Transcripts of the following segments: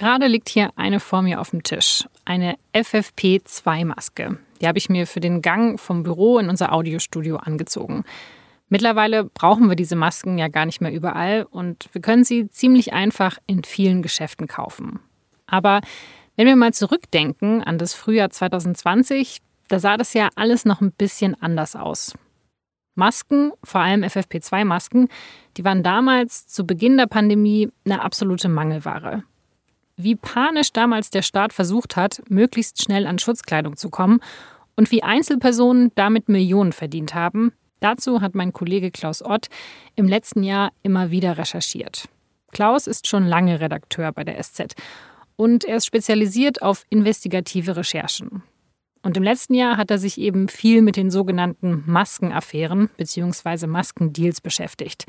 Gerade liegt hier eine vor mir auf dem Tisch. Eine FFP2-Maske. Die habe ich mir für den Gang vom Büro in unser Audiostudio angezogen. Mittlerweile brauchen wir diese Masken ja gar nicht mehr überall und wir können sie ziemlich einfach in vielen Geschäften kaufen. Aber wenn wir mal zurückdenken an das Frühjahr 2020, da sah das ja alles noch ein bisschen anders aus. Masken, vor allem FFP2-Masken, die waren damals zu Beginn der Pandemie eine absolute Mangelware wie panisch damals der Staat versucht hat, möglichst schnell an Schutzkleidung zu kommen und wie Einzelpersonen damit Millionen verdient haben, dazu hat mein Kollege Klaus Ott im letzten Jahr immer wieder recherchiert. Klaus ist schon lange Redakteur bei der SZ und er ist spezialisiert auf investigative Recherchen. Und im letzten Jahr hat er sich eben viel mit den sogenannten Maskenaffären bzw. Maskendeals beschäftigt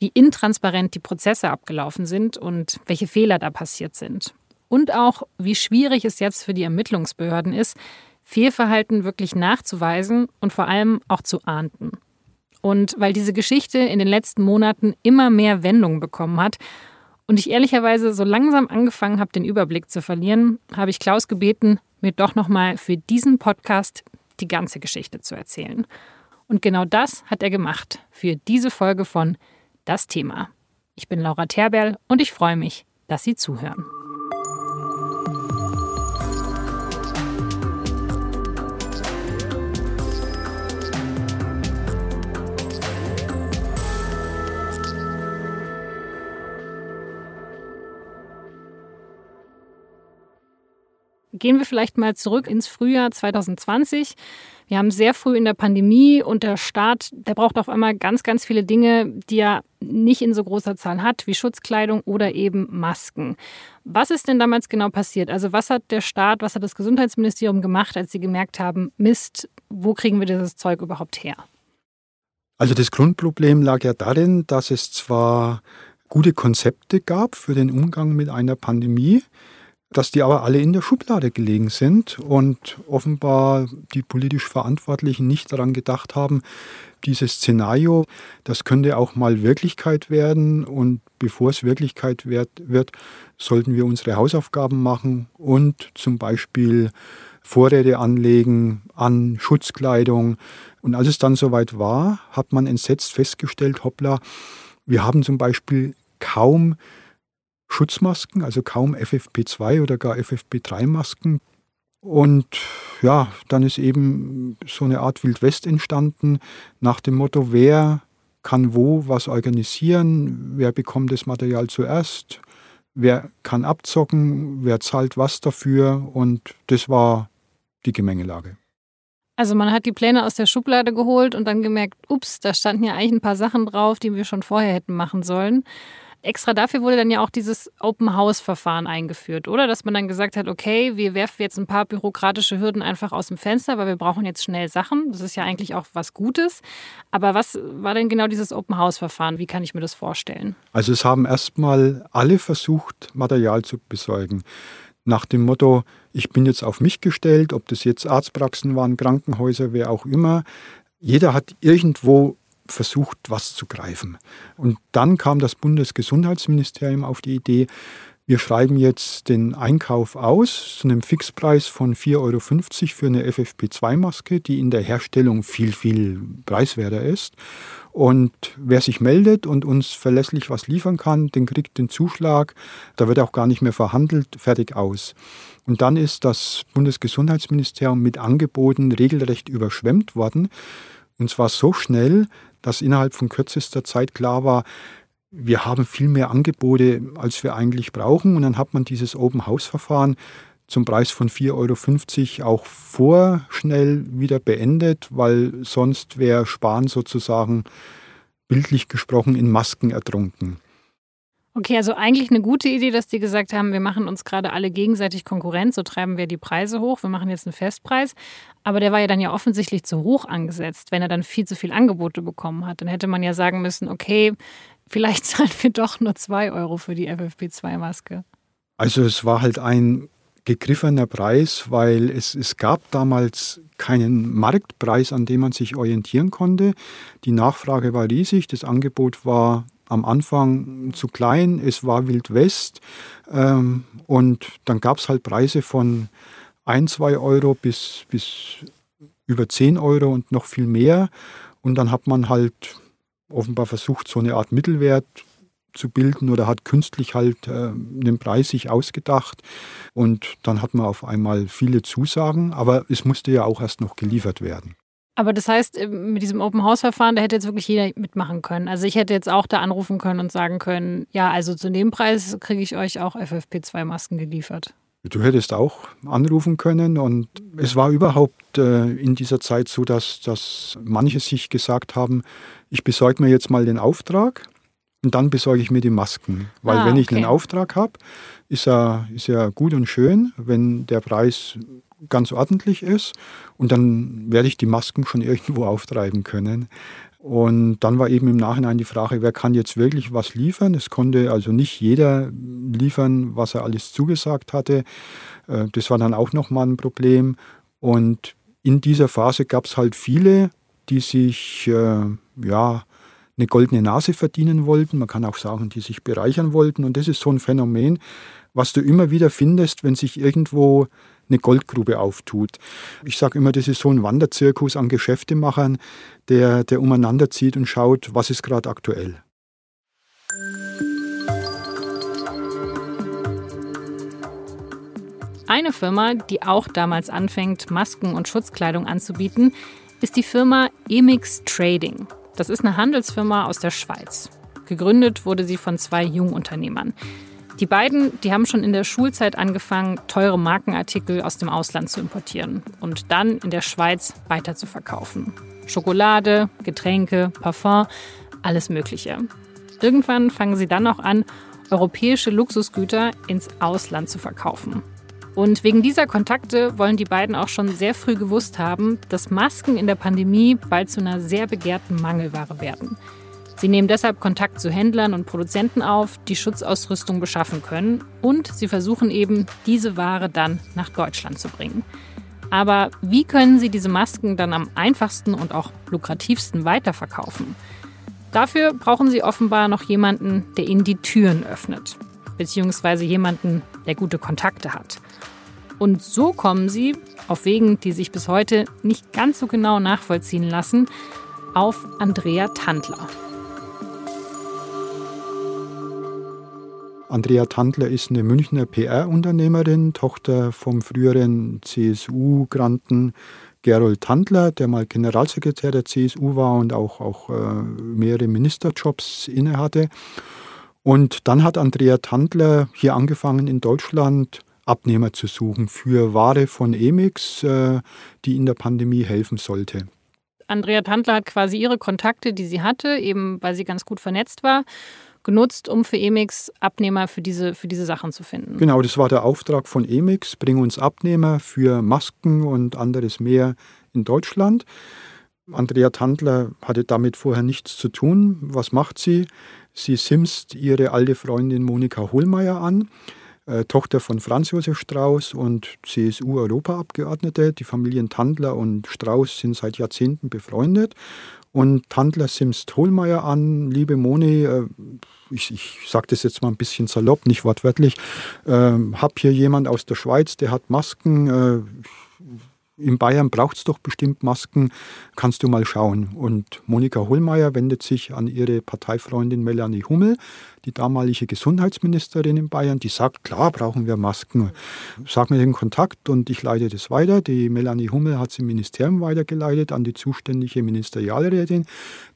wie intransparent die Prozesse abgelaufen sind und welche Fehler da passiert sind. Und auch, wie schwierig es jetzt für die Ermittlungsbehörden ist, Fehlverhalten wirklich nachzuweisen und vor allem auch zu ahnden. Und weil diese Geschichte in den letzten Monaten immer mehr Wendungen bekommen hat und ich ehrlicherweise so langsam angefangen habe, den Überblick zu verlieren, habe ich Klaus gebeten, mir doch nochmal für diesen Podcast die ganze Geschichte zu erzählen. Und genau das hat er gemacht für diese Folge von das Thema. Ich bin Laura Terberl und ich freue mich, dass Sie zuhören. Gehen wir vielleicht mal zurück ins Frühjahr 2020. Wir haben sehr früh in der Pandemie und der Staat, der braucht auf einmal ganz, ganz viele Dinge, die er nicht in so großer Zahl hat, wie Schutzkleidung oder eben Masken. Was ist denn damals genau passiert? Also was hat der Staat, was hat das Gesundheitsministerium gemacht, als sie gemerkt haben, Mist, wo kriegen wir dieses Zeug überhaupt her? Also das Grundproblem lag ja darin, dass es zwar gute Konzepte gab für den Umgang mit einer Pandemie, dass die aber alle in der Schublade gelegen sind und offenbar die politisch Verantwortlichen nicht daran gedacht haben, dieses Szenario, das könnte auch mal Wirklichkeit werden und bevor es Wirklichkeit wird, wird sollten wir unsere Hausaufgaben machen und zum Beispiel Vorräte anlegen an Schutzkleidung. Und als es dann soweit war, hat man entsetzt festgestellt, hoppla, wir haben zum Beispiel kaum Schutzmasken, also kaum FFP2 oder gar FFP3-Masken. Und ja, dann ist eben so eine Art Wildwest entstanden nach dem Motto, wer kann wo was organisieren, wer bekommt das Material zuerst, wer kann abzocken, wer zahlt was dafür und das war die Gemengelage. Also man hat die Pläne aus der Schublade geholt und dann gemerkt, ups, da standen ja eigentlich ein paar Sachen drauf, die wir schon vorher hätten machen sollen extra dafür wurde dann ja auch dieses Open House Verfahren eingeführt, oder? Dass man dann gesagt hat, okay, wir werfen jetzt ein paar bürokratische Hürden einfach aus dem Fenster, weil wir brauchen jetzt schnell Sachen. Das ist ja eigentlich auch was Gutes. Aber was war denn genau dieses Open House Verfahren? Wie kann ich mir das vorstellen? Also es haben erstmal alle versucht, Material zu besorgen. Nach dem Motto, ich bin jetzt auf mich gestellt, ob das jetzt Arztpraxen waren, Krankenhäuser, wer auch immer. Jeder hat irgendwo versucht, was zu greifen. Und dann kam das Bundesgesundheitsministerium auf die Idee, wir schreiben jetzt den Einkauf aus zu einem Fixpreis von 4,50 Euro für eine FFP2-Maske, die in der Herstellung viel, viel preiswerter ist. Und wer sich meldet und uns verlässlich was liefern kann, den kriegt den Zuschlag. Da wird auch gar nicht mehr verhandelt, fertig aus. Und dann ist das Bundesgesundheitsministerium mit Angeboten regelrecht überschwemmt worden. Und zwar so schnell, dass innerhalb von kürzester Zeit klar war, wir haben viel mehr Angebote, als wir eigentlich brauchen. Und dann hat man dieses Open-House-Verfahren zum Preis von 4,50 Euro auch vorschnell wieder beendet, weil sonst wäre Sparen sozusagen bildlich gesprochen in Masken ertrunken. Okay, also eigentlich eine gute Idee, dass die gesagt haben, wir machen uns gerade alle gegenseitig Konkurrenz, so treiben wir die Preise hoch, wir machen jetzt einen Festpreis. Aber der war ja dann ja offensichtlich zu hoch angesetzt, wenn er dann viel zu viel Angebote bekommen hat. Dann hätte man ja sagen müssen, okay, vielleicht zahlen wir doch nur zwei Euro für die FFP2-Maske. Also es war halt ein gegriffener Preis, weil es, es gab damals keinen Marktpreis, an dem man sich orientieren konnte. Die Nachfrage war riesig, das Angebot war am Anfang zu klein, es war Wild West ähm, und dann gab es halt Preise von 1, 2 Euro bis, bis über 10 Euro und noch viel mehr. Und dann hat man halt offenbar versucht, so eine Art Mittelwert zu bilden oder hat künstlich halt äh, einen Preis sich ausgedacht. Und dann hat man auf einmal viele Zusagen, aber es musste ja auch erst noch geliefert werden. Aber das heißt, äh, mit diesem Open-House-Verfahren, da hätte jetzt wirklich jeder mitmachen können. Also ich hätte jetzt auch da anrufen können und sagen können, ja, also zu dem Preis kriege ich euch auch FFP2-Masken geliefert. Du hättest auch anrufen können und es war überhaupt äh, in dieser Zeit so, dass, dass manche sich gesagt haben, ich besorge mir jetzt mal den Auftrag und dann besorge ich mir die Masken. Weil ah, wenn ich einen Auftrag habe, ist er, ist er gut und schön, wenn der Preis ganz ordentlich ist und dann werde ich die Masken schon irgendwo auftreiben können. Und dann war eben im Nachhinein die Frage, wer kann jetzt wirklich was liefern? Es konnte also nicht jeder liefern, was er alles zugesagt hatte. Äh, das war dann auch nochmal ein Problem. Und in dieser Phase gab es halt viele, die sich äh, ja, eine goldene Nase verdienen wollten. Man kann auch sagen, die sich bereichern wollten. Und das ist so ein Phänomen, was du immer wieder findest, wenn sich irgendwo eine Goldgrube auftut. Ich sage immer, das ist so ein Wanderzirkus an Geschäftemachern, der, der umeinander zieht und schaut, was ist gerade aktuell. Eine Firma, die auch damals anfängt, Masken und Schutzkleidung anzubieten, ist die Firma Emix Trading. Das ist eine Handelsfirma aus der Schweiz. Gegründet wurde sie von zwei Jungunternehmern. Die beiden, die haben schon in der Schulzeit angefangen, teure Markenartikel aus dem Ausland zu importieren und dann in der Schweiz weiter zu verkaufen. Schokolade, Getränke, Parfum, alles Mögliche. Irgendwann fangen sie dann auch an, europäische Luxusgüter ins Ausland zu verkaufen. Und wegen dieser Kontakte wollen die beiden auch schon sehr früh gewusst haben, dass Masken in der Pandemie bald zu einer sehr begehrten Mangelware werden. Sie nehmen deshalb Kontakt zu Händlern und Produzenten auf, die Schutzausrüstung beschaffen können und sie versuchen eben, diese Ware dann nach Deutschland zu bringen. Aber wie können sie diese Masken dann am einfachsten und auch lukrativsten weiterverkaufen? Dafür brauchen sie offenbar noch jemanden, der ihnen die Türen öffnet, beziehungsweise jemanden, der gute Kontakte hat. Und so kommen sie, auf Wegen, die sich bis heute nicht ganz so genau nachvollziehen lassen, auf Andrea Tandler. Andrea Tandler ist eine Münchner PR-Unternehmerin, Tochter vom früheren CSU-Granten Gerold Tandler, der mal Generalsekretär der CSU war und auch, auch äh, mehrere Ministerjobs innehatte. Und dann hat Andrea Tandler hier angefangen in Deutschland Abnehmer zu suchen für Ware von Emix, äh, die in der Pandemie helfen sollte. Andrea Tandler hat quasi ihre Kontakte, die sie hatte, eben weil sie ganz gut vernetzt war, genutzt, um für Emix Abnehmer für diese, für diese Sachen zu finden. Genau, das war der Auftrag von Emix. Bring uns Abnehmer für Masken und anderes mehr in Deutschland. Andrea Tandler hatte damit vorher nichts zu tun. Was macht sie? Sie simst ihre alte Freundin Monika Hohlmeier an, äh, Tochter von Franz Josef Strauß und CSU-Europaabgeordnete. Die Familien Tandler und Strauß sind seit Jahrzehnten befreundet. Und Tandler simst Hohlmeier an, liebe Moni, äh, ich, ich sage das jetzt mal ein bisschen salopp, nicht wortwörtlich, äh, habe hier jemand aus der Schweiz, der hat Masken. Äh, in Bayern braucht es doch bestimmt Masken, kannst du mal schauen. Und Monika Hohlmeier wendet sich an ihre Parteifreundin Melanie Hummel, die damalige Gesundheitsministerin in Bayern, die sagt, klar brauchen wir Masken. Sag mir den Kontakt und ich leite das weiter. Die Melanie Hummel hat es im Ministerium weitergeleitet an die zuständige Ministerialrätin.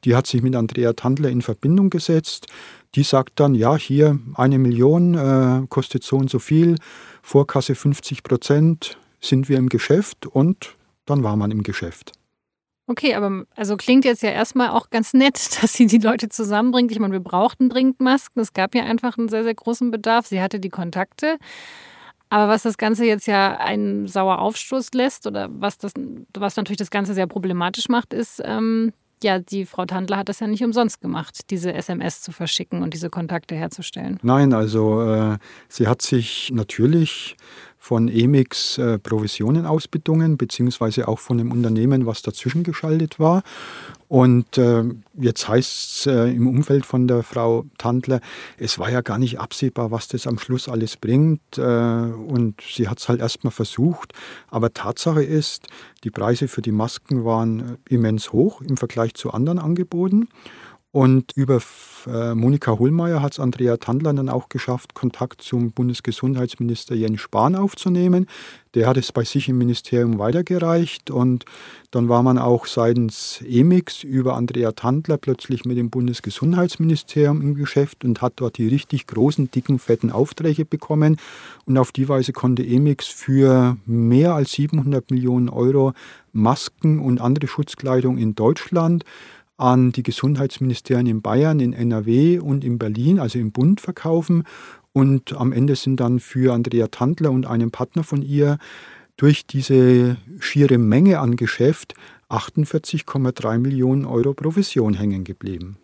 Die hat sich mit Andrea Tandler in Verbindung gesetzt. Die sagt dann, ja, hier eine Million äh, kostet so und so viel, Vorkasse 50 Prozent, sind wir im Geschäft und dann war man im Geschäft. Okay, aber also klingt jetzt ja erstmal auch ganz nett, dass sie die Leute zusammenbringt. Ich meine, wir brauchten dringend Masken. Es gab ja einfach einen sehr, sehr großen Bedarf. Sie hatte die Kontakte. Aber was das Ganze jetzt ja einen sauer Aufstoß lässt oder was, das, was natürlich das Ganze sehr problematisch macht, ist, ähm, ja, die Frau Tandler hat das ja nicht umsonst gemacht, diese SMS zu verschicken und diese Kontakte herzustellen. Nein, also äh, sie hat sich natürlich von Emix äh, Provisionen ausbedungen, beziehungsweise auch von dem Unternehmen, was dazwischen geschaltet war. Und äh, jetzt heißt es äh, im Umfeld von der Frau Tandler, es war ja gar nicht absehbar, was das am Schluss alles bringt. Äh, und sie hat es halt erstmal versucht. Aber Tatsache ist, die Preise für die Masken waren äh, immens hoch im Vergleich zu anderen Angeboten. Und über äh, Monika Hohlmeier hat es Andrea Tandler dann auch geschafft, Kontakt zum Bundesgesundheitsminister Jens Spahn aufzunehmen. Der hat es bei sich im Ministerium weitergereicht und dann war man auch seitens EMIX über Andrea Tandler plötzlich mit dem Bundesgesundheitsministerium im Geschäft und hat dort die richtig großen, dicken, fetten Aufträge bekommen. Und auf die Weise konnte EMIX für mehr als 700 Millionen Euro Masken und andere Schutzkleidung in Deutschland an die Gesundheitsministerien in Bayern, in NRW und in Berlin, also im Bund, verkaufen. Und am Ende sind dann für Andrea Tandler und einen Partner von ihr durch diese schiere Menge an Geschäft 48,3 Millionen Euro Provision hängen geblieben.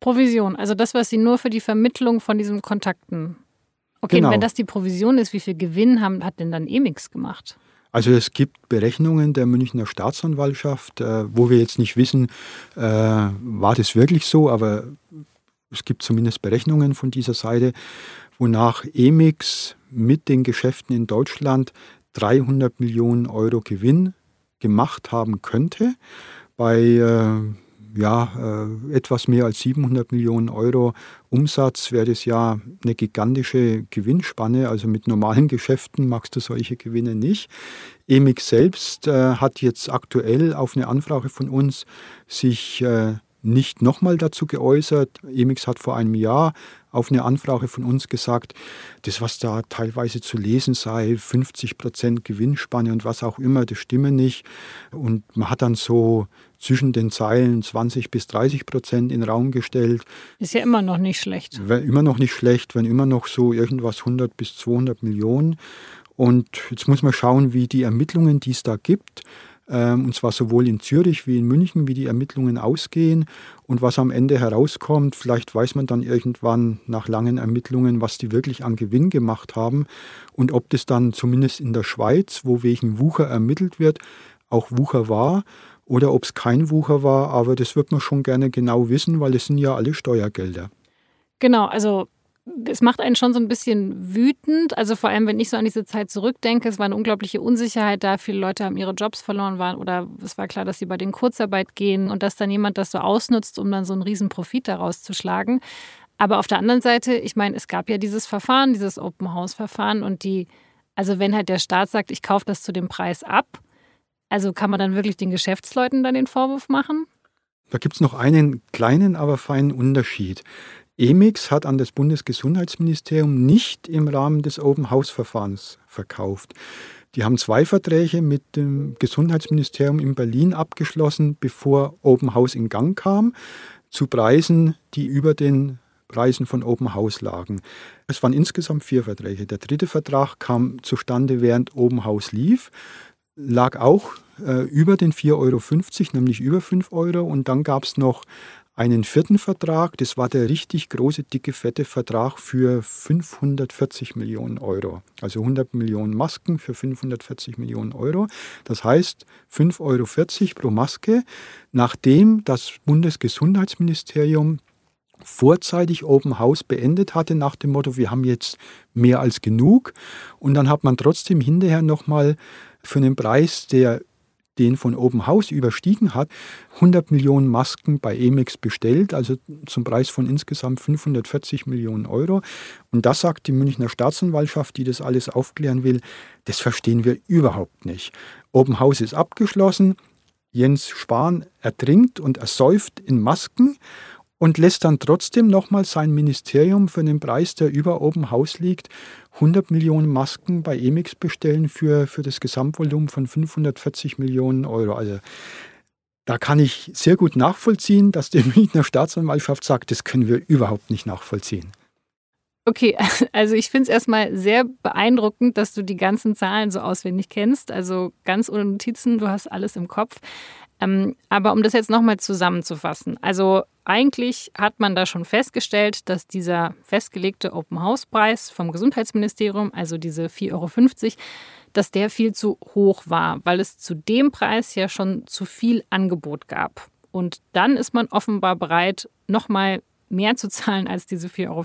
Provision, also das, was Sie nur für die Vermittlung von diesen Kontakten. Okay, genau. wenn das die Provision ist, wie viel Gewinn haben, hat denn dann Emix gemacht? Also es gibt Berechnungen der Münchner Staatsanwaltschaft, äh, wo wir jetzt nicht wissen, äh, war das wirklich so, aber es gibt zumindest Berechnungen von dieser Seite, wonach Emix mit den Geschäften in Deutschland 300 Millionen Euro Gewinn gemacht haben könnte. Bei äh, ja, äh, etwas mehr als 700 Millionen Euro Umsatz wäre das ja eine gigantische Gewinnspanne. Also mit normalen Geschäften magst du solche Gewinne nicht. EMIX selbst äh, hat jetzt aktuell auf eine Anfrage von uns sich äh, nicht nochmal dazu geäußert. Emix hat vor einem Jahr auf eine Anfrage von uns gesagt, das, was da teilweise zu lesen sei, 50 Prozent Gewinnspanne und was auch immer, das stimme nicht. Und man hat dann so zwischen den Zeilen 20 bis 30 Prozent in den Raum gestellt. Ist ja immer noch nicht schlecht. Immer noch nicht schlecht, wenn immer noch so irgendwas 100 bis 200 Millionen. Und jetzt muss man schauen, wie die Ermittlungen, die es da gibt, und zwar sowohl in Zürich wie in München, wie die Ermittlungen ausgehen und was am Ende herauskommt. Vielleicht weiß man dann irgendwann nach langen Ermittlungen, was die wirklich an Gewinn gemacht haben und ob das dann zumindest in der Schweiz, wo wegen Wucher ermittelt wird, auch Wucher war oder ob es kein Wucher war. Aber das wird man schon gerne genau wissen, weil es sind ja alle Steuergelder. Genau, also es macht einen schon so ein bisschen wütend. Also vor allem, wenn ich so an diese Zeit zurückdenke, es war eine unglaubliche Unsicherheit da. Viele Leute haben ihre Jobs verloren waren oder es war klar, dass sie bei den Kurzarbeit gehen und dass dann jemand das so ausnutzt, um dann so einen riesen Profit daraus zu schlagen. Aber auf der anderen Seite, ich meine, es gab ja dieses Verfahren, dieses Open House Verfahren und die, also wenn halt der Staat sagt, ich kaufe das zu dem Preis ab, also kann man dann wirklich den Geschäftsleuten dann den Vorwurf machen? Da gibt es noch einen kleinen, aber feinen Unterschied. Emix hat an das Bundesgesundheitsministerium nicht im Rahmen des Open House Verfahrens verkauft. Die haben zwei Verträge mit dem Gesundheitsministerium in Berlin abgeschlossen, bevor Open House in Gang kam, zu Preisen, die über den Preisen von Open House lagen. Es waren insgesamt vier Verträge. Der dritte Vertrag kam zustande, während Open House lief, lag auch äh, über den 4,50 Euro, nämlich über 5 Euro. Und dann gab es noch einen vierten Vertrag, das war der richtig große, dicke, fette Vertrag für 540 Millionen Euro. Also 100 Millionen Masken für 540 Millionen Euro. Das heißt 5,40 Euro pro Maske, nachdem das Bundesgesundheitsministerium vorzeitig Open House beendet hatte, nach dem Motto, wir haben jetzt mehr als genug. Und dann hat man trotzdem hinterher nochmal für einen Preis, der den von Open House überstiegen hat, 100 Millionen Masken bei Emix bestellt, also zum Preis von insgesamt 540 Millionen Euro. Und das sagt die Münchner Staatsanwaltschaft, die das alles aufklären will, das verstehen wir überhaupt nicht. Open House ist abgeschlossen, Jens Spahn ertrinkt und ersäuft in Masken und lässt dann trotzdem nochmal sein Ministerium für einen Preis, der über Open House liegt, 100 Millionen Masken bei Emix bestellen für, für das Gesamtvolumen von 540 Millionen Euro. Also da kann ich sehr gut nachvollziehen, dass die Münchner Staatsanwaltschaft sagt, das können wir überhaupt nicht nachvollziehen. Okay, also ich finde es erstmal sehr beeindruckend, dass du die ganzen Zahlen so auswendig kennst. Also ganz ohne Notizen, du hast alles im Kopf. Ähm, aber um das jetzt nochmal zusammenzufassen, also eigentlich hat man da schon festgestellt, dass dieser festgelegte Open-House-Preis vom Gesundheitsministerium, also diese 4,50 Euro, dass der viel zu hoch war, weil es zu dem Preis ja schon zu viel Angebot gab. Und dann ist man offenbar bereit, nochmal mehr zu zahlen als diese 4,50 Euro.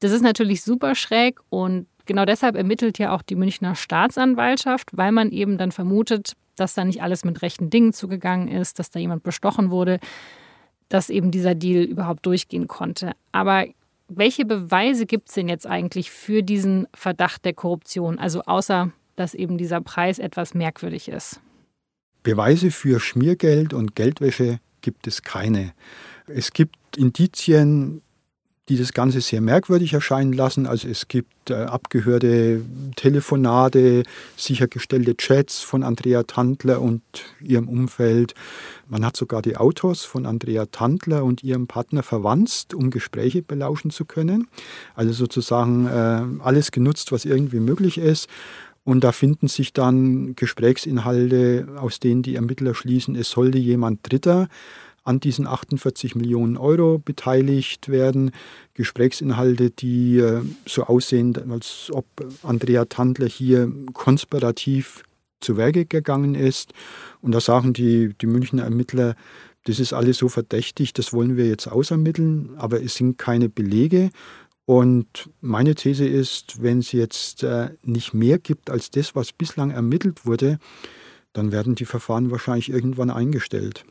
Das ist natürlich super schräg und genau deshalb ermittelt ja auch die Münchner Staatsanwaltschaft, weil man eben dann vermutet, dass da nicht alles mit rechten Dingen zugegangen ist, dass da jemand bestochen wurde, dass eben dieser Deal überhaupt durchgehen konnte. Aber welche Beweise gibt es denn jetzt eigentlich für diesen Verdacht der Korruption? Also außer, dass eben dieser Preis etwas merkwürdig ist. Beweise für Schmiergeld und Geldwäsche gibt es keine. Es gibt Indizien, die das Ganze sehr merkwürdig erscheinen lassen. Also es gibt äh, abgehörte Telefonate, sichergestellte Chats von Andrea Tandler und ihrem Umfeld. Man hat sogar die Autos von Andrea Tandler und ihrem Partner verwandt, um Gespräche belauschen zu können. Also sozusagen äh, alles genutzt, was irgendwie möglich ist. Und da finden sich dann Gesprächsinhalte, aus denen die Ermittler schließen, es sollte jemand Dritter an diesen 48 Millionen Euro beteiligt werden. Gesprächsinhalte, die äh, so aussehen, als ob Andrea Tandler hier konspirativ zu Werke gegangen ist. Und da sagen die, die Münchner Ermittler, das ist alles so verdächtig, das wollen wir jetzt ausermitteln, aber es sind keine Belege. Und meine These ist, wenn es jetzt äh, nicht mehr gibt als das, was bislang ermittelt wurde, dann werden die Verfahren wahrscheinlich irgendwann eingestellt.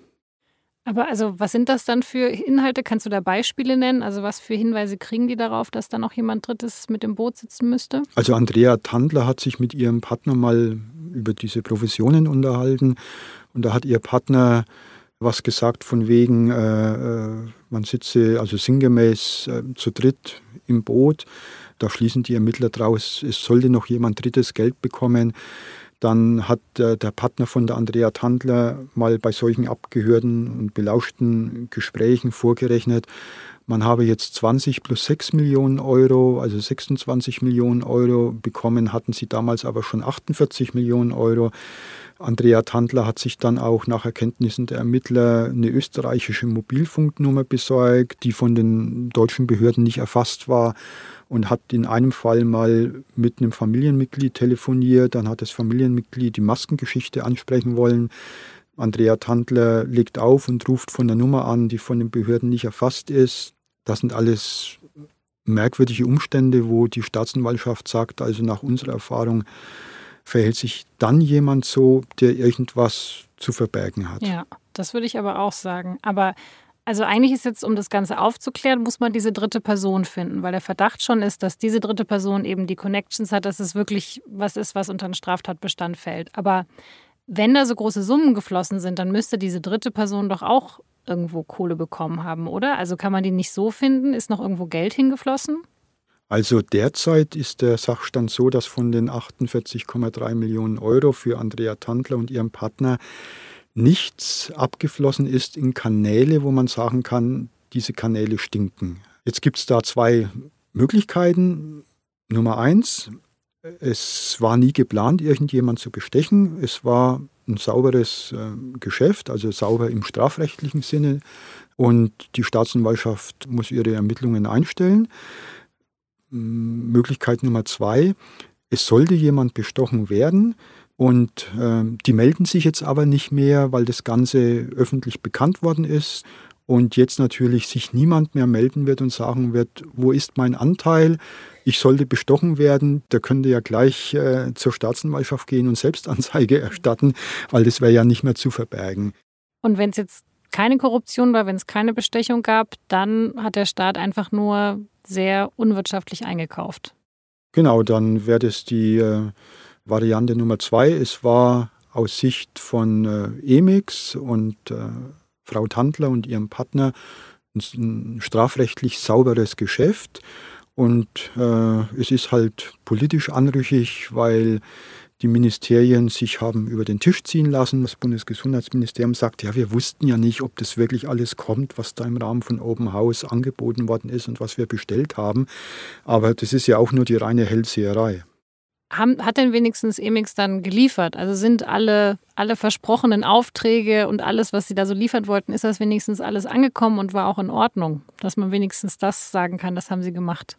Aber also, was sind das dann für Inhalte? Kannst du da Beispiele nennen? Also, was für Hinweise kriegen die darauf, dass da noch jemand Drittes mit im Boot sitzen müsste? Also, Andrea Tandler hat sich mit ihrem Partner mal über diese Professionen unterhalten. Und da hat ihr Partner was gesagt von wegen, äh, äh man sitze also sinngemäß äh, zu dritt im Boot. Da schließen die Ermittler draus, es sollte noch jemand Drittes Geld bekommen. Dann hat äh, der Partner von der Andrea Tandler mal bei solchen abgehörten und belauschten Gesprächen vorgerechnet, man habe jetzt 20 plus 6 Millionen Euro, also 26 Millionen Euro bekommen, hatten sie damals aber schon 48 Millionen Euro. Andrea Tandler hat sich dann auch nach Erkenntnissen der Ermittler eine österreichische Mobilfunknummer besorgt, die von den deutschen Behörden nicht erfasst war und hat in einem Fall mal mit einem Familienmitglied telefoniert. Dann hat das Familienmitglied die Maskengeschichte ansprechen wollen. Andrea Tandler legt auf und ruft von der Nummer an, die von den Behörden nicht erfasst ist. Das sind alles merkwürdige Umstände, wo die Staatsanwaltschaft sagt, also nach unserer Erfahrung verhält sich dann jemand so, der irgendwas zu verbergen hat. Ja, das würde ich aber auch sagen. Aber also eigentlich ist jetzt, um das Ganze aufzuklären, muss man diese dritte Person finden, weil der Verdacht schon ist, dass diese dritte Person eben die Connections hat, dass es wirklich was ist, was unter einen Straftatbestand fällt. Aber wenn da so große Summen geflossen sind, dann müsste diese dritte Person doch auch irgendwo Kohle bekommen haben, oder? Also kann man die nicht so finden? Ist noch irgendwo Geld hingeflossen? Also derzeit ist der Sachstand so, dass von den 48,3 Millionen Euro für Andrea Tandler und ihrem Partner nichts abgeflossen ist in Kanäle, wo man sagen kann, diese Kanäle stinken. Jetzt gibt es da zwei Möglichkeiten. Nummer eins, es war nie geplant, irgendjemand zu bestechen. Es war ein sauberes äh, Geschäft, also sauber im strafrechtlichen Sinne. Und die Staatsanwaltschaft muss ihre Ermittlungen einstellen. Möglichkeit Nummer zwei, es sollte jemand bestochen werden, und äh, die melden sich jetzt aber nicht mehr, weil das Ganze öffentlich bekannt worden ist. Und jetzt natürlich sich niemand mehr melden wird und sagen wird, wo ist mein Anteil? Ich sollte bestochen werden. Der könnte ja gleich äh, zur Staatsanwaltschaft gehen und Selbstanzeige erstatten, weil das wäre ja nicht mehr zu verbergen. Und wenn es jetzt keine Korruption war, wenn es keine Bestechung gab, dann hat der Staat einfach nur sehr unwirtschaftlich eingekauft. Genau, dann wäre das die äh, Variante Nummer zwei, es war aus Sicht von äh, Emix und äh, Frau Tandler und ihrem Partner ein, strafrechtlich sauberes Geschäft. Und äh, es ist halt politisch anrüchig, weil die Ministerien sich haben über den Tisch ziehen lassen. Das Bundesgesundheitsministerium sagt, ja, wir wussten ja nicht, ob das wirklich alles kommt, was da im Rahmen von Open House angeboten worden ist und was wir bestellt haben. Aber das ist ja auch nur die reine Hellseherei. hat denn wenigstens Emix dann geliefert? Also sind alle, alle versprochenen Aufträge und alles, was sie da so liefern wollten, ist das wenigstens alles angekommen und war auch in Ordnung? Dass man wenigstens das sagen kann, das haben sie gemacht.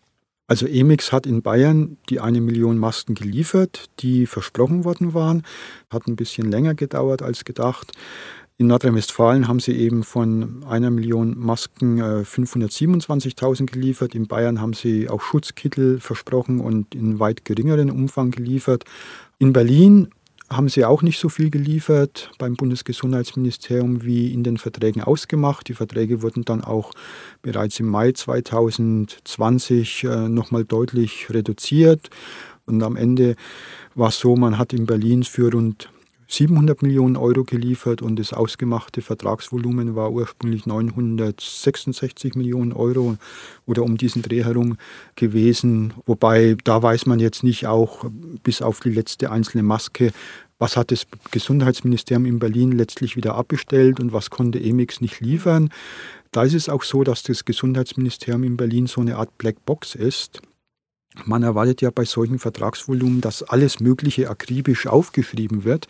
Also Emix hat in Bayern die eine Million Masken geliefert, die versprochen worden waren. Hat ein bisschen länger gedauert als gedacht. In Nordrhein-Westfalen haben sie eben von einer Million Masken 527.000 äh, geliefert. In Bayern haben sie auch Schutzkittel versprochen und in weit geringeren Umfang geliefert. In Berlin haben sie auch nicht so viel geliefert beim Bundesgesundheitsministerium wie in den Verträgen ausgemacht. Die Verträge wurden dann auch bereits im Mai 2020 äh, nochmal deutlich reduziert. Und am Ende war es so, man hat in Berlin für rund 700 Millionen Euro geliefert und das ausgemachte Vertragsvolumen war ursprünglich 966 Millionen Euro oder um diesen Dreh herum gewesen. Wobei da weiß man jetzt nicht auch bis auf die letzte einzelne Maske, was hat das Gesundheitsministerium in Berlin letztlich wieder abbestellt und was konnte Emix nicht liefern. Da ist es auch so, dass das Gesundheitsministerium in Berlin so eine Art Blackbox ist. Man erwartet ja bei solchen Vertragsvolumen, dass alles Mögliche akribisch aufgeschrieben wird.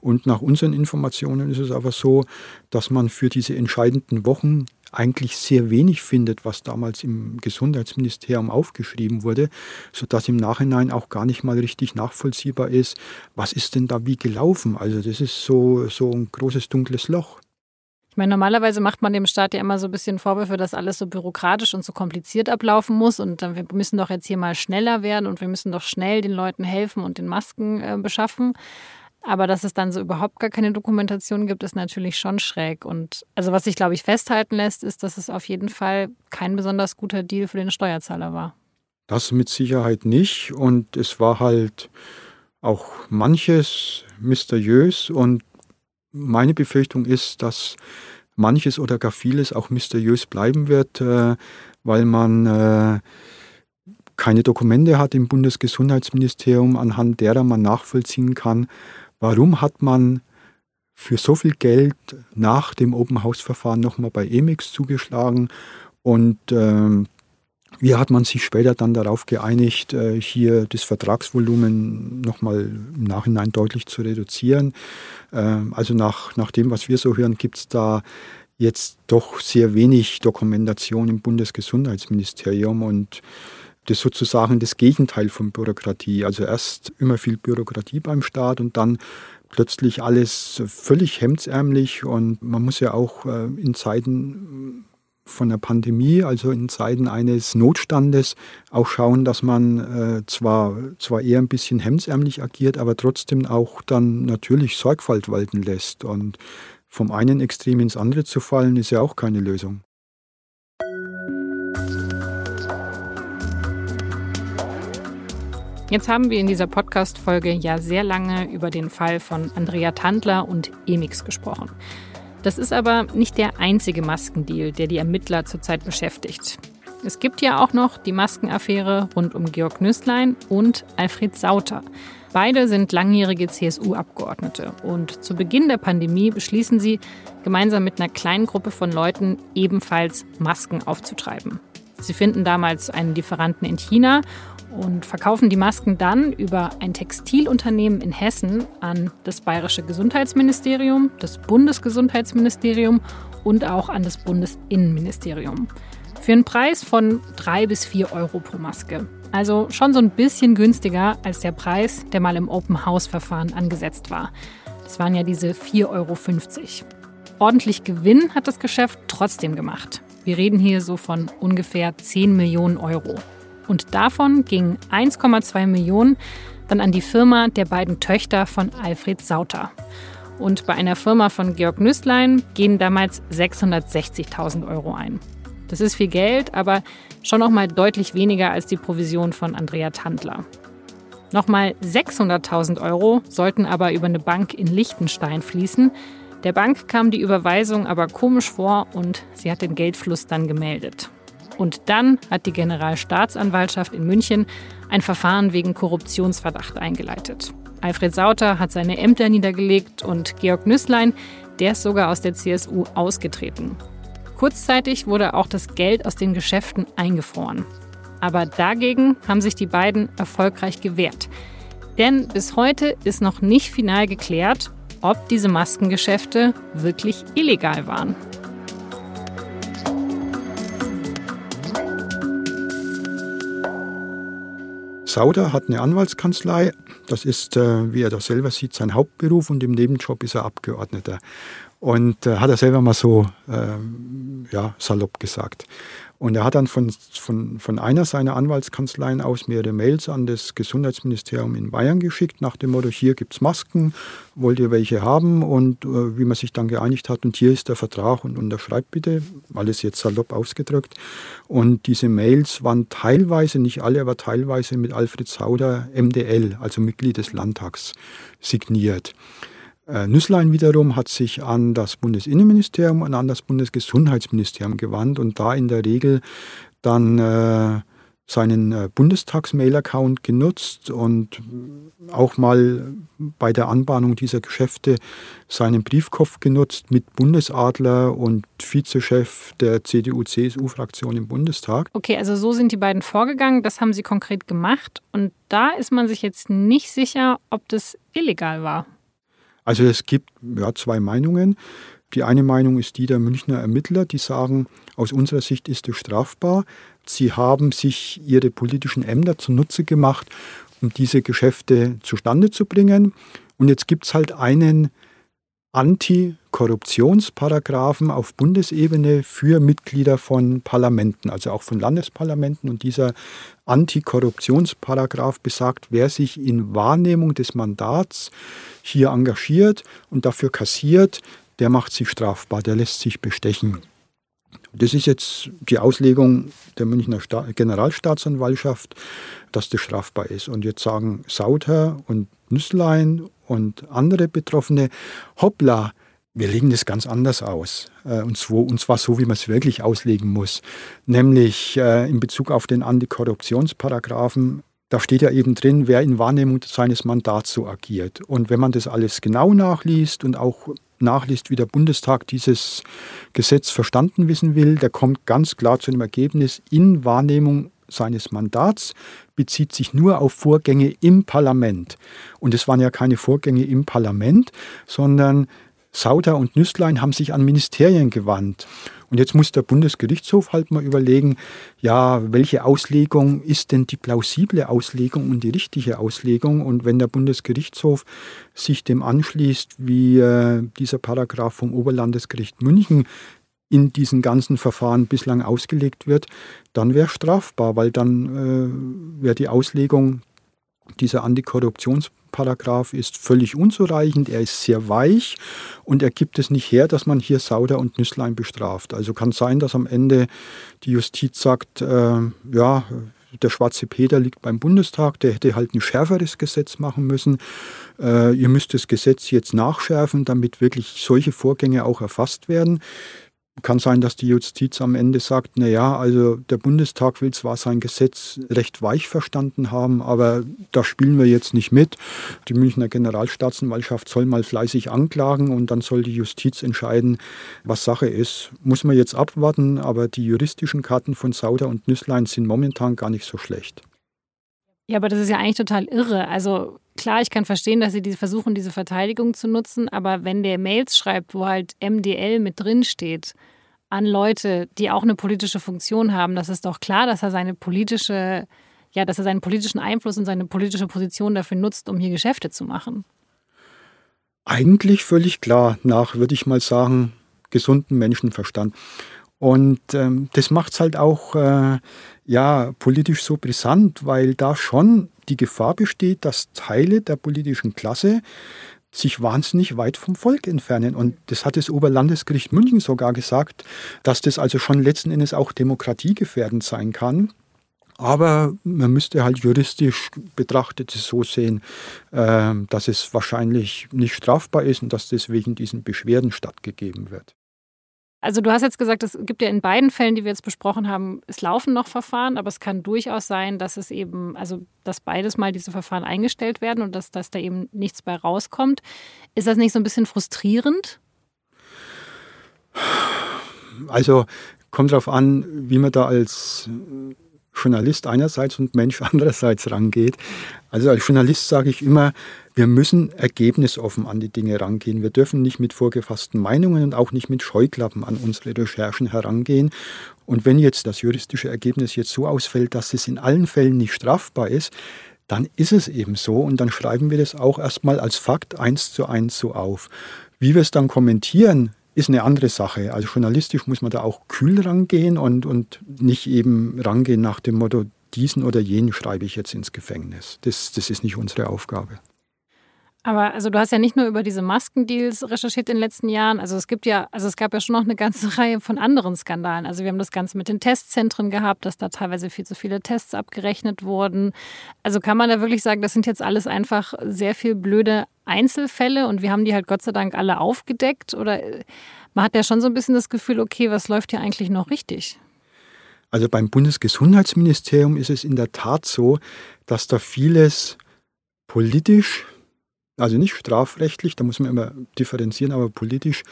Und nach unseren Informationen ist es aber so, dass man für diese entscheidenden Wochen eigentlich sehr wenig findet, was damals im Gesundheitsministerium aufgeschrieben wurde, sodass im Nachhinein auch gar nicht mal richtig nachvollziehbar ist, was ist denn da wie gelaufen. Also das ist so, so ein großes dunkles Loch. Ich meine, normalerweise macht man dem Staat ja immer so ein bisschen Vorwürfe, dass alles so bürokratisch und so kompliziert ablaufen muss und dann, wir müssen doch jetzt hier mal schneller werden und wir müssen doch schnell den Leuten helfen und den Masken äh, beschaffen. Aber dass es dann so überhaupt gar keine Dokumentation gibt, ist natürlich schon schräg. Und also was sich, glaube ich, festhalten lässt, ist, dass es auf jeden Fall kein besonders guter Deal für den Steuerzahler war. Das mit Sicherheit nicht. Und es war halt auch manches mysteriös und meine Befürchtung ist, dass manches oder gar vieles auch mysteriös bleiben wird, äh, weil man äh, keine Dokumente hat im Bundesgesundheitsministerium, anhand derer man nachvollziehen kann, warum hat man für so viel Geld nach dem Open House Verfahren nochmal bei Emix zugeschlagen und ähm, wie hat man sich später dann darauf geeinigt, äh, hier das Vertragsvolumen nochmal im Nachhinein deutlich zu reduzieren? Ähm, also nach, nach dem, was wir so hören, gibt es da jetzt doch sehr wenig Dokumentation im Bundesgesundheitsministerium und das sozusagen das Gegenteil von Bürokratie. Also erst immer viel Bürokratie beim Staat und dann plötzlich alles völlig hemdsärmlich und man muss ja auch äh, in Zeiten von der Pandemie, also in Zeiten eines Notstandes, auch schauen, dass man äh, zwar, zwar eher ein bisschen hemdsärmlich agiert, aber trotzdem auch dann natürlich Sorgfalt walten lässt. Und vom einen Extrem ins andere zu fallen, ist ja auch keine Lösung. Jetzt haben wir in dieser Podcast-Folge ja sehr lange über den Fall von Andrea Tandler und Emix gesprochen. Das ist aber nicht der einzige Maskendeal, der die Ermittler zurzeit beschäftigt. Es gibt ja auch noch die Maskenaffäre rund um Georg Nüßlein und Alfred Sauter. Beide sind langjährige CSU-Abgeordnete und zu Beginn der Pandemie beschließen sie, gemeinsam mit einer kleinen Gruppe von Leuten ebenfalls Masken aufzutreiben. Sie finden damals einen Lieferanten in China und verkaufen die Masken dann über ein Textilunternehmen in Hessen an das Bayerische Gesundheitsministerium, das Bundesgesundheitsministerium und auch an das Bundesinnenministerium. Für einen Preis von drei bis vier Euro pro Maske. Also schon so ein bisschen günstiger als der Preis, der mal im Open House Verfahren angesetzt war. Das waren ja diese 4,50 Euro. Ordentlich Gewinn hat das Geschäft trotzdem gemacht. Wir reden hier so von ungefähr 10 Millionen Euro. Und davon gingen 1,2 Millionen dann an die Firma der beiden Töchter von Alfred Sauter. Und bei einer Firma von Georg Nüßlein gehen damals 660.000 Euro ein. Das ist viel Geld, aber schon noch mal deutlich weniger als die Provision von Andrea Tandler. Nochmal 600.000 Euro sollten aber über eine Bank in Liechtenstein fließen. Der Bank kam die Überweisung aber komisch vor und sie hat den Geldfluss dann gemeldet. Und dann hat die Generalstaatsanwaltschaft in München ein Verfahren wegen Korruptionsverdacht eingeleitet. Alfred Sauter hat seine Ämter niedergelegt und Georg Nüßlein, der ist sogar aus der CSU ausgetreten. Kurzzeitig wurde auch das Geld aus den Geschäften eingefroren. Aber dagegen haben sich die beiden erfolgreich gewehrt. Denn bis heute ist noch nicht final geklärt, ob diese Maskengeschäfte wirklich illegal waren. Sauder hat eine Anwaltskanzlei. Das ist, äh, wie er das selber sieht, sein Hauptberuf und im Nebenjob ist er Abgeordneter. Und äh, hat er selber mal so ähm, ja, salopp gesagt. Und er hat dann von, von, von einer seiner Anwaltskanzleien aus mehrere Mails an das Gesundheitsministerium in Bayern geschickt, nach dem Motto, hier gibt es Masken, wollt ihr welche haben? Und äh, wie man sich dann geeinigt hat, und hier ist der Vertrag und unterschreibt bitte, alles jetzt salopp ausgedrückt. Und diese Mails waren teilweise, nicht alle, aber teilweise mit Alfred Sauder, MDL, also Mitglied des Landtags, signiert. Äh, Nüsslein wiederum hat sich an das Bundesinnenministerium und an das Bundesgesundheitsministerium gewandt und da in der Regel dann äh, seinen äh, Bundestagsmail-Account genutzt und auch mal bei der Anbahnung dieser Geschäfte seinen Briefkopf genutzt mit Bundesadler und Vizechef der CDU-CSU-Fraktion im Bundestag. Okay, also so sind die beiden vorgegangen, das haben sie konkret gemacht und da ist man sich jetzt nicht sicher, ob das illegal war. Also es gibt ja, zwei Meinungen. Die eine Meinung ist die der Münchner Ermittler, die sagen, aus unserer Sicht ist es strafbar. Sie haben sich ihre politischen Ämter zunutze gemacht, um diese Geschäfte zustande zu bringen. Und jetzt gibt es halt einen Antikorruptionsparagraphen auf Bundesebene für Mitglieder von Parlamenten, also auch von Landesparlamenten. Und dieser Antikorruptionsparagraph besagt, wer sich in Wahrnehmung des Mandats hier engagiert und dafür kassiert, der macht sich strafbar, der lässt sich bestechen. Das ist jetzt die Auslegung der Münchner Generalstaatsanwaltschaft, dass das strafbar ist. Und jetzt sagen Sauter und Nüsslein und andere Betroffene, hoppla, wir legen das ganz anders aus. Äh, und zwar, so, wie man es wirklich auslegen muss. Nämlich äh, in Bezug auf den Antikorruptionsparagraphen. Da steht ja eben drin, wer in Wahrnehmung seines Mandats so agiert. Und wenn man das alles genau nachliest und auch nachliest, wie der Bundestag dieses Gesetz verstanden wissen will, der kommt ganz klar zu dem Ergebnis, in Wahrnehmung seines Mandats bezieht sich nur auf Vorgänge im Parlament. Und es waren ja keine Vorgänge im Parlament, sondern Sauter und Nüßlein haben sich an Ministerien gewandt. Und jetzt muss der Bundesgerichtshof halt mal überlegen, ja, welche Auslegung ist denn die plausible Auslegung und die richtige Auslegung? Und wenn der Bundesgerichtshof sich dem anschließt, wie äh, dieser Paragraph vom Oberlandesgericht München in diesen ganzen Verfahren bislang ausgelegt wird, dann wäre strafbar, weil dann äh, wäre die Auslegung dieser Antikorruptionsparagraph ist völlig unzureichend, er ist sehr weich und er gibt es nicht her, dass man hier Sauder und Nüsslein bestraft. Also kann sein, dass am Ende die Justiz sagt, äh, ja, der schwarze Peter liegt beim Bundestag, der hätte halt ein schärferes Gesetz machen müssen. Äh, ihr müsst das Gesetz jetzt nachschärfen, damit wirklich solche Vorgänge auch erfasst werden. Kann sein, dass die Justiz am Ende sagt, na ja, also der Bundestag will zwar sein Gesetz recht weich verstanden haben, aber da spielen wir jetzt nicht mit. Die Münchner Generalstaatsanwaltschaft soll mal fleißig anklagen und dann soll die Justiz entscheiden, was Sache ist. Muss man jetzt abwarten, aber die juristischen Karten von Sauder und Nüsslein sind momentan gar nicht so schlecht. Ja, aber das ist ja eigentlich total irre. Also klar, ich kann verstehen, dass sie diese versuchen, diese Verteidigung zu nutzen, aber wenn der Mails schreibt, wo halt MDL mit drin steht, an Leute, die auch eine politische Funktion haben, das ist doch klar, dass er seine politische, ja, dass er seinen politischen Einfluss und seine politische Position dafür nutzt, um hier Geschäfte zu machen. Eigentlich völlig klar, nach, würde ich mal sagen, gesunden Menschenverstand. Und ähm, das macht es halt auch äh, ja, politisch so brisant, weil da schon die Gefahr besteht, dass Teile der politischen Klasse sich wahnsinnig weit vom Volk entfernen. Und das hat das Oberlandesgericht München sogar gesagt, dass das also schon letzten Endes auch demokratiegefährdend sein kann. Aber man müsste halt juristisch betrachtet es so sehen, äh, dass es wahrscheinlich nicht strafbar ist und dass deswegen diesen Beschwerden stattgegeben wird. Also du hast jetzt gesagt, es gibt ja in beiden Fällen, die wir jetzt besprochen haben, es laufen noch Verfahren, aber es kann durchaus sein, dass es eben, also dass beides mal diese Verfahren eingestellt werden und dass, dass da eben nichts bei rauskommt. Ist das nicht so ein bisschen frustrierend? Also kommt darauf an, wie man da als Journalist einerseits und Mensch andererseits rangeht. Also als Journalist sage ich immer, wir müssen ergebnisoffen an die Dinge rangehen. Wir dürfen nicht mit vorgefassten Meinungen und auch nicht mit Scheuklappen an unsere Recherchen herangehen. Und wenn jetzt das juristische Ergebnis jetzt so ausfällt, dass es in allen Fällen nicht strafbar ist, dann ist es eben so und dann schreiben wir das auch erstmal als Fakt eins zu eins so auf. Wie wir es dann kommentieren, ist eine andere Sache. Also journalistisch muss man da auch kühl rangehen und, und nicht eben rangehen nach dem Motto, diesen oder jenen schreibe ich jetzt ins Gefängnis. Das, das ist nicht unsere Aufgabe. Aber also du hast ja nicht nur über diese Maskendeals recherchiert in den letzten Jahren. Also es gibt ja, also es gab ja schon noch eine ganze Reihe von anderen Skandalen. Also wir haben das Ganze mit den Testzentren gehabt, dass da teilweise viel zu viele Tests abgerechnet wurden. Also kann man da wirklich sagen, das sind jetzt alles einfach sehr viel blöde Einzelfälle und wir haben die halt Gott sei Dank alle aufgedeckt? Oder man hat ja schon so ein bisschen das Gefühl, okay, was läuft hier eigentlich noch richtig? Also beim Bundesgesundheitsministerium ist es in der Tat so, dass da vieles politisch also nicht strafrechtlich, da muss man immer differenzieren, aber politisch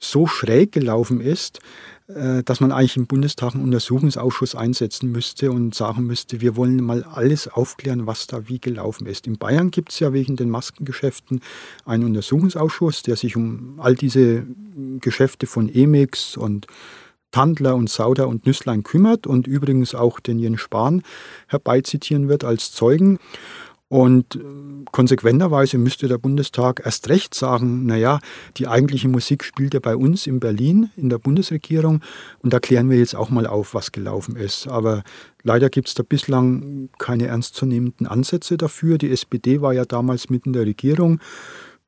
so schräg gelaufen ist, äh, dass man eigentlich im Bundestag einen Untersuchungsausschuss einsetzen müsste und sagen müsste, wir wollen mal alles aufklären, was da wie gelaufen ist. In Bayern gibt es ja wegen den Maskengeschäften einen Untersuchungsausschuss, der sich um all diese Geschäfte von Emix und Tandler und Sauder und Nüsslein kümmert und übrigens auch den Jens Spahn herbeizitieren wird als Zeugen. Und äh, konsequenterweise müsste der Bundestag erst recht sagen, naja, die eigentliche Musik spielt ja bei uns in Berlin, in der Bundesregierung. Und da klären wir jetzt auch mal auf, was gelaufen ist. Aber leider gibt es da bislang keine ernstzunehmenden Ansätze dafür. Die SPD war ja damals mitten in der Regierung,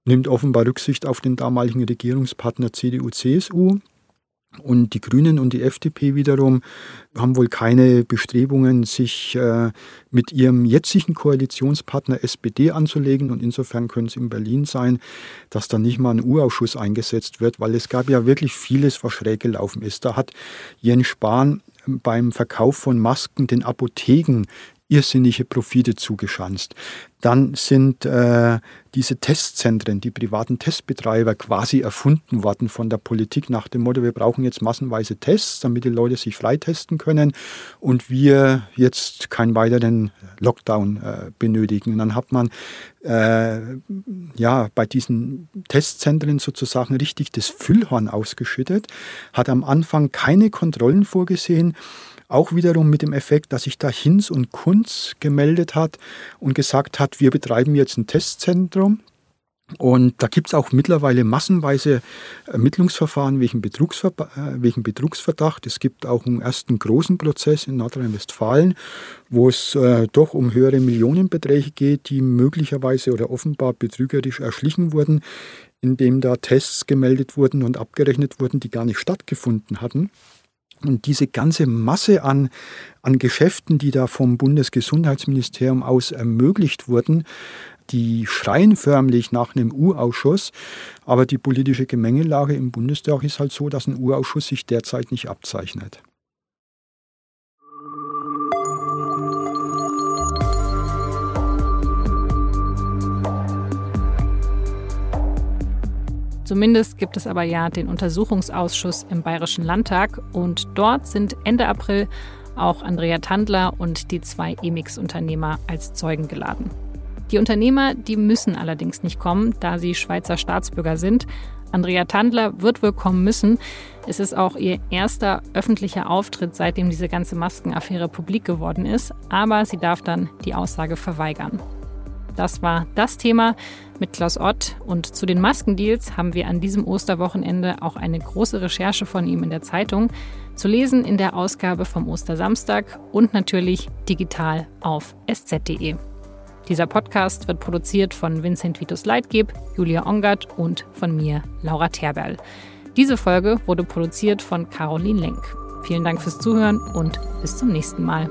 nimmt offenbar Rücksicht auf den damaligen Regierungspartner CDU-CSU. Und die Grünen und die FDP wiederum haben wohl keine Bestrebungen, sich äh, mit ihrem jetzigen Koalitionspartner SPD anzulegen. Und insofern könnte es in Berlin sein, dass da nicht mal ein U-Ausschuss eingesetzt wird, weil es gab ja wirklich vieles, was schräg gelaufen ist. Da hat Jens Spahn beim Verkauf von Masken den Apotheken irrsinnige Profite zugeschanzt. Dann sind äh, diese Testzentren, die privaten Testbetreiber quasi erfunden worden von der Politik nach dem Motto, wir brauchen jetzt massenweise Tests, damit die Leute sich freitesten können und wir jetzt keinen weiteren Lockdown äh, benötigen. Und dann hat man äh, ja bei diesen Testzentren sozusagen richtig das Füllhorn ausgeschüttet, hat am Anfang keine Kontrollen vorgesehen auch wiederum mit dem Effekt, dass sich da Hinz und Kunz gemeldet hat und gesagt hat, wir betreiben jetzt ein Testzentrum. Und da gibt es auch mittlerweile massenweise Ermittlungsverfahren wegen, äh, wegen Betrugsverdacht. Es gibt auch einen ersten großen Prozess in Nordrhein-Westfalen, wo es äh, doch um höhere Millionenbeträge geht, die möglicherweise oder offenbar betrügerisch erschlichen wurden, indem da Tests gemeldet wurden und abgerechnet wurden, die gar nicht stattgefunden hatten. Und diese ganze Masse an, an Geschäften, die da vom Bundesgesundheitsministerium aus ermöglicht wurden, die schreien förmlich nach einem U-Ausschuss. Aber die politische Gemengelage im Bundestag ist halt so, dass ein U-Ausschuss sich derzeit nicht abzeichnet. Zumindest gibt es aber ja den Untersuchungsausschuss im Bayerischen Landtag und dort sind Ende April auch Andrea Tandler und die zwei Emix-Unternehmer als Zeugen geladen. Die Unternehmer, die müssen allerdings nicht kommen, da sie Schweizer Staatsbürger sind. Andrea Tandler wird wohl kommen müssen. Es ist auch ihr erster öffentlicher Auftritt, seitdem diese ganze Maskenaffäre publik geworden ist, aber sie darf dann die Aussage verweigern. Das war das Thema mit Klaus Ott. Und zu den Maskendeals haben wir an diesem Osterwochenende auch eine große Recherche von ihm in der Zeitung. Zu lesen in der Ausgabe vom Ostersamstag und natürlich digital auf sz.de. Dieser Podcast wird produziert von Vincent Vitus Leitgeb, Julia Ongert und von mir, Laura Terberl. Diese Folge wurde produziert von Caroline Lenk. Vielen Dank fürs Zuhören und bis zum nächsten Mal.